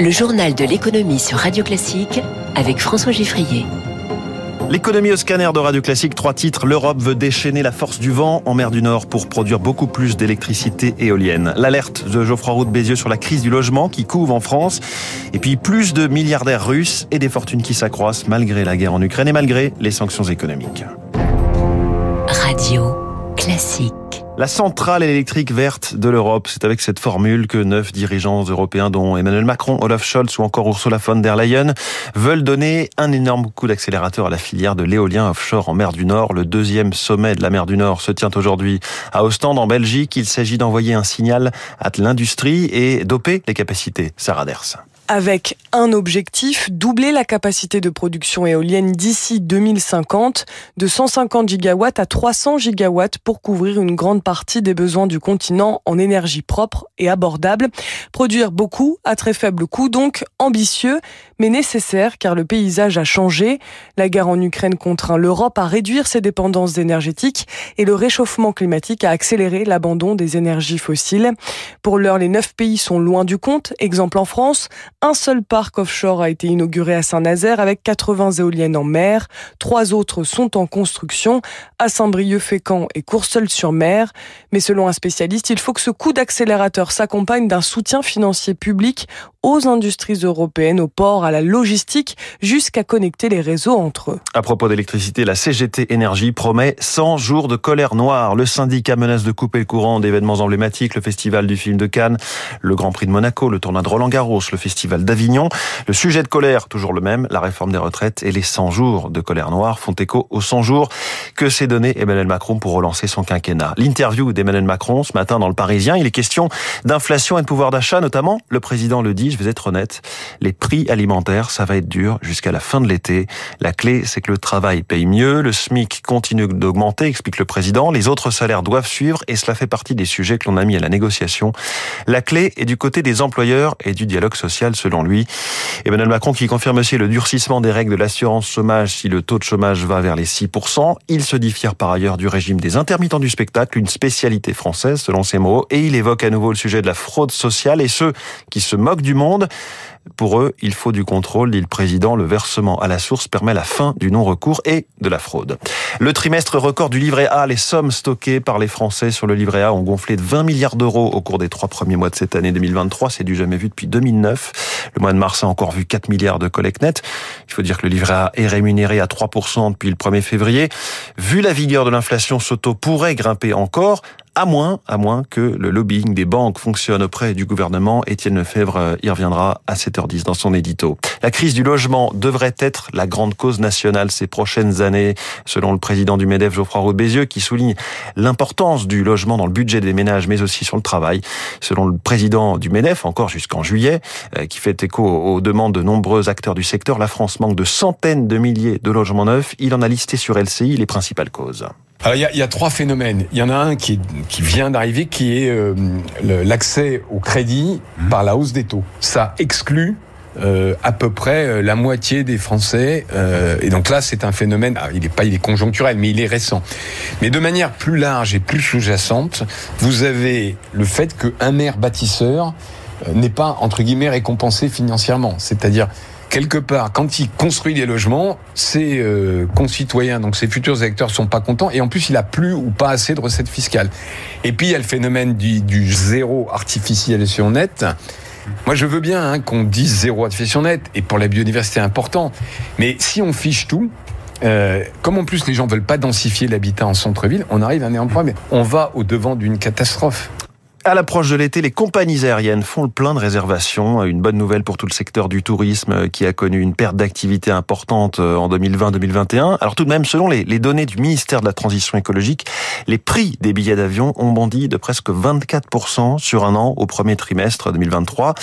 Le journal de l'économie sur Radio Classique avec François Giffrier. L'économie au scanner de Radio Classique, trois titres. L'Europe veut déchaîner la force du vent en mer du Nord pour produire beaucoup plus d'électricité éolienne. L'alerte de Geoffroy Roux de Bézieux sur la crise du logement qui couve en France. Et puis plus de milliardaires russes et des fortunes qui s'accroissent malgré la guerre en Ukraine et malgré les sanctions économiques. Radio Classique. La centrale électrique verte de l'Europe, c'est avec cette formule que neuf dirigeants européens, dont Emmanuel Macron, Olaf Scholz ou encore Ursula von der Leyen, veulent donner un énorme coup d'accélérateur à la filière de l'éolien offshore en mer du Nord. Le deuxième sommet de la mer du Nord se tient aujourd'hui à Ostende, en Belgique. Il s'agit d'envoyer un signal à l'industrie et doper les capacités. Sarah Ders avec un objectif, doubler la capacité de production éolienne d'ici 2050 de 150 gigawatts à 300 gigawatts pour couvrir une grande partie des besoins du continent en énergie propre et abordable. Produire beaucoup à très faible coût, donc ambitieux, mais nécessaire car le paysage a changé. La guerre en Ukraine contraint l'Europe à réduire ses dépendances énergétiques et le réchauffement climatique a accéléré l'abandon des énergies fossiles. Pour l'heure, les neuf pays sont loin du compte. Exemple en France, un seul parc offshore a été inauguré à Saint-Nazaire avec 80 éoliennes en mer. Trois autres sont en construction à Saint-Brieuc-Fécamp et Courseul-sur-Mer. Mais selon un spécialiste, il faut que ce coup d'accélérateur s'accompagne d'un soutien financier public aux industries européennes, aux ports, à la logistique, jusqu'à connecter les réseaux entre eux. À propos d'électricité, la CGT Énergie promet 100 jours de colère noire. Le syndicat menace de couper le courant d'événements emblématiques, le festival du film de Cannes, le Grand Prix de Monaco, le tournoi de Roland Garros, le festival d'Avignon. Le sujet de colère, toujours le même, la réforme des retraites et les 100 jours de colère noire font écho aux 100 jours que s'est donné Emmanuel Macron pour relancer son quinquennat. L'interview d'Emmanuel Macron ce matin dans le Parisien, il est question d'inflation et de pouvoir d'achat, notamment. Le président le dit, je vais être honnête, les prix alimentaires, ça va être dur jusqu'à la fin de l'été. La clé, c'est que le travail paye mieux, le SMIC continue d'augmenter, explique le président, les autres salaires doivent suivre et cela fait partie des sujets que l'on a mis à la négociation. La clé est du côté des employeurs et du dialogue social, selon lui. Emmanuel Macron qui confirme aussi le durcissement des règles de l'assurance chômage si le taux de chômage va vers les 6%. Il se diffère par ailleurs du régime des intermittents du spectacle, une spécialité française selon ses mots, et il évoque à nouveau le sujet de la fraude sociale et ceux qui se moquent du monde. Pour eux, il faut du contrôle, dit le président. Le versement à la source permet la fin du non-recours et de la fraude. Le trimestre record du livret A, les sommes stockées par les Français sur le livret A ont gonflé de 20 milliards d'euros au cours des trois premiers mois de cette année 2023. C'est du jamais vu depuis 2009. Le mois de mars a encore vu 4 milliards de collecte nette. Il faut dire que le livret A est rémunéré à 3% depuis le 1er février. Vu la vigueur de l'inflation, ce pourrait grimper encore à moins, à moins que le lobbying des banques fonctionne auprès du gouvernement. Étienne Lefebvre euh, y reviendra à 7h10 dans son édito. La crise du logement devrait être la grande cause nationale ces prochaines années, selon le président du MEDEF, Geoffroy Roux Bézieux, qui souligne l'importance du logement dans le budget des ménages, mais aussi sur le travail. Selon le président du MEDEF, encore jusqu'en juillet, euh, qui fait écho aux demandes de nombreux acteurs du secteur, la France manque de centaines de milliers de logements neufs. Il en a listé sur LCI les principales causes. Alors, il, y a, il y, a, trois phénomènes. Il y en a un qui, qui vient d'arriver, qui est euh, l'accès au crédit mmh. par la hausse des taux. Ça exclut euh, à peu près euh, la moitié des Français. Euh, et donc là, c'est un phénomène. Ah, il est pas, il est conjoncturel, mais il est récent. Mais de manière plus large et plus sous-jacente, vous avez le fait qu'un maire bâtisseur euh, n'est pas entre guillemets récompensé financièrement. C'est-à-dire quelque part, quand il construit des logements, ses euh, concitoyens, donc ses futurs électeurs, sont pas contents. Et en plus, il a plus ou pas assez de recettes fiscales. Et puis, il y a le phénomène du, zéro artificialisation nette. Moi, je veux bien hein, qu'on dise zéro artificialisation nette. Et pour la biodiversité, important. Mais si on fiche tout, euh, comme en plus les gens veulent pas densifier l'habitat en centre-ville, on arrive à un énorme problème. On va au devant d'une catastrophe. À l'approche de l'été, les compagnies aériennes font le plein de réservations. Une bonne nouvelle pour tout le secteur du tourisme euh, qui a connu une perte d'activité importante euh, en 2020-2021. Alors tout de même, selon les, données du ministère de la Transition écologique, les prix des billets d'avion ont bondi de presque 24% sur un an au premier trimestre 2023.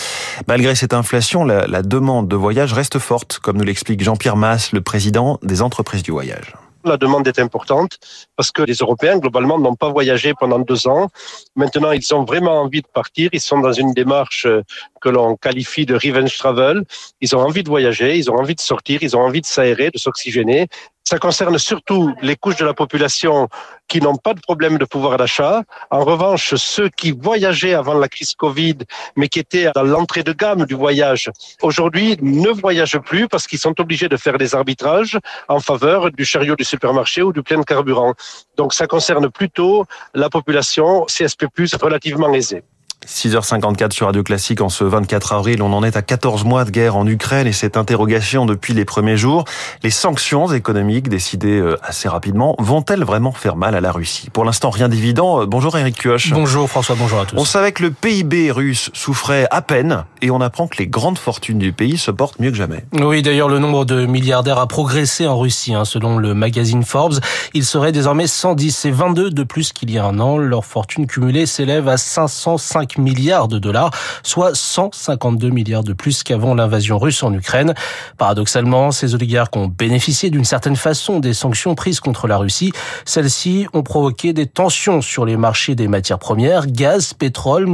Malgré cette inflation, la, demande de voyage reste forte, comme nous l'explique Jean-Pierre Masse, le président des entreprises du voyage la demande est importante parce que les Européens, globalement, n'ont pas voyagé pendant deux ans. Maintenant, ils ont vraiment envie de partir. Ils sont dans une démarche euh, que l'on qualifie de revenge travel. Ils ont envie de voyager, ils ont envie de sortir, ils ont envie de s'aérer, de s'oxygéner. Ça concerne surtout les couches de la population qui n'ont pas de problème de pouvoir d'achat. En revanche, ceux qui voyageaient avant la crise Covid, mais qui étaient dans l'entrée de gamme du voyage, aujourd'hui ne voyagent plus parce qu'ils sont obligés de faire des arbitrages en faveur du chariot du supermarché ou du plein de carburant. Donc ça concerne plutôt la population CSP+, relativement aisée. 6h54 sur Radio Classique en ce 24 avril. On en est à 14 mois de guerre en Ukraine et cette interrogation depuis les premiers jours. Les sanctions économiques décidées euh, assez rapidement vont-elles vraiment faire mal à la Russie? Pour l'instant, rien d'évident. Euh, bonjour Eric Kioch. Bonjour François, bonjour à tous. On savait que le PIB russe souffrait à peine et on apprend que les grandes fortunes du pays se portent mieux que jamais. Oui, d'ailleurs, le nombre de milliardaires a progressé en Russie. Hein, selon le magazine Forbes, il serait désormais 110 et 22 de plus qu'il y a un an. Leur fortune cumulée s'élève à 505 milliards de dollars, soit 152 milliards de plus qu'avant l'invasion russe en Ukraine. Paradoxalement, ces oligarques ont bénéficié d'une certaine façon des sanctions prises contre la Russie. Celles-ci ont provoqué des tensions sur les marchés des matières premières, gaz, pétrole,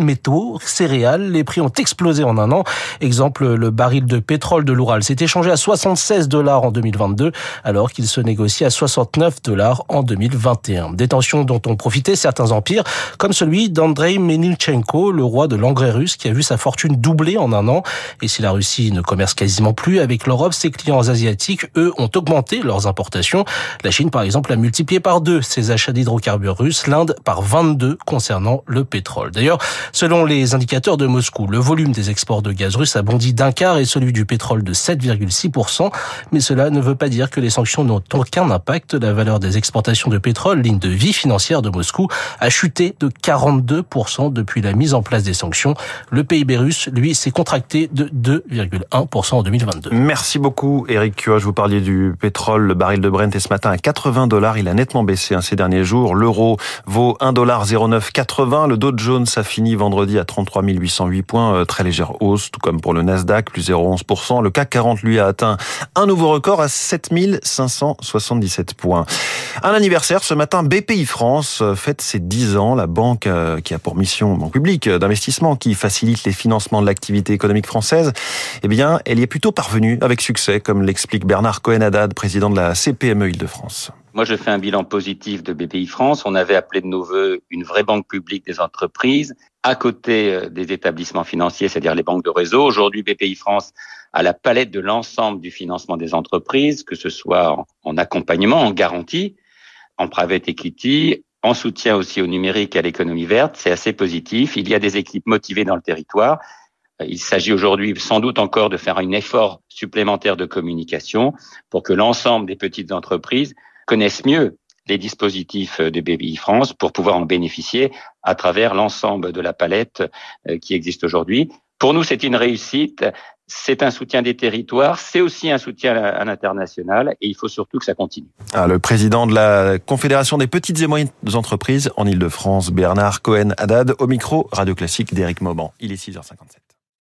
métaux, céréales. Les prix ont explosé en un an. Exemple, le baril de pétrole de l'Oural s'est échangé à 76 dollars en 2022, alors qu'il se négocie à 69 dollars en 2021. Des tensions dont ont profité certains empires, comme celui d'Andrei Menilchenko, le roi de l'engrais russe, qui a vu sa fortune doubler en un an. Et si la Russie ne commerce quasiment plus avec l'Europe, ses clients asiatiques, eux, ont augmenté leurs importations. La Chine, par exemple, a multiplié par deux ses achats d'hydrocarbures russes, l'Inde par 22 concernant le pétrole. D'ailleurs, selon les indicateurs de Moscou, le volume des exports de gaz russe a bondi d'un quart et celui du pétrole de 7,6%. Mais cela ne veut pas dire que les sanctions n'ont aucun impact. La valeur des exportations de pétrole, ligne de vie financière de Moscou, a chuté de 42% depuis la mise en place des sanctions. Le PIB russe, lui, s'est contracté de 2,1% en 2022. Merci beaucoup, Eric Kioch. Vous parliez du pétrole. Le baril de Brent est ce matin à 80 dollars. Il a nettement baissé hein, ces derniers jours. L'euro vaut 1,0980. Le Dow Jones a fini vendredi à 33 808 points. Euh, très légère hausse, tout comme pour le Nasdaq, plus 0,11%. Le CAC 40, lui, a atteint un nouveau record à 7577 points. Un anniversaire ce matin, BPI France euh, fête ses 10 ans. La banque euh, qui a pour mission, banque publique d'investissement, qui facilite les financements de l'activité économique française, eh bien, elle y est plutôt parvenue avec succès, comme l'explique Bernard Cohen-Haddad, président de la CPME Île-de-France. Moi, je fais un bilan positif de BPI France. On avait appelé de nos voeux une vraie banque publique des entreprises à côté euh, des établissements financiers, c'est-à-dire les banques de réseau. Aujourd'hui, BPI France a la palette de l'ensemble du financement des entreprises, que ce soit en accompagnement, en garantie, en private equity, en soutien aussi au numérique et à l'économie verte. C'est assez positif. Il y a des équipes motivées dans le territoire. Il s'agit aujourd'hui sans doute encore de faire un effort supplémentaire de communication pour que l'ensemble des petites entreprises connaissent mieux les dispositifs de BBI France pour pouvoir en bénéficier à travers l'ensemble de la palette euh, qui existe aujourd'hui. Pour nous, c'est une réussite, c'est un soutien des territoires, c'est aussi un soutien à l'international et il faut surtout que ça continue. Ah, le président de la Confédération des petites et moyennes entreprises en Ile-de-France, Bernard Cohen-Haddad, au micro Radio Classique d'Éric Mauban. Il est 6h57.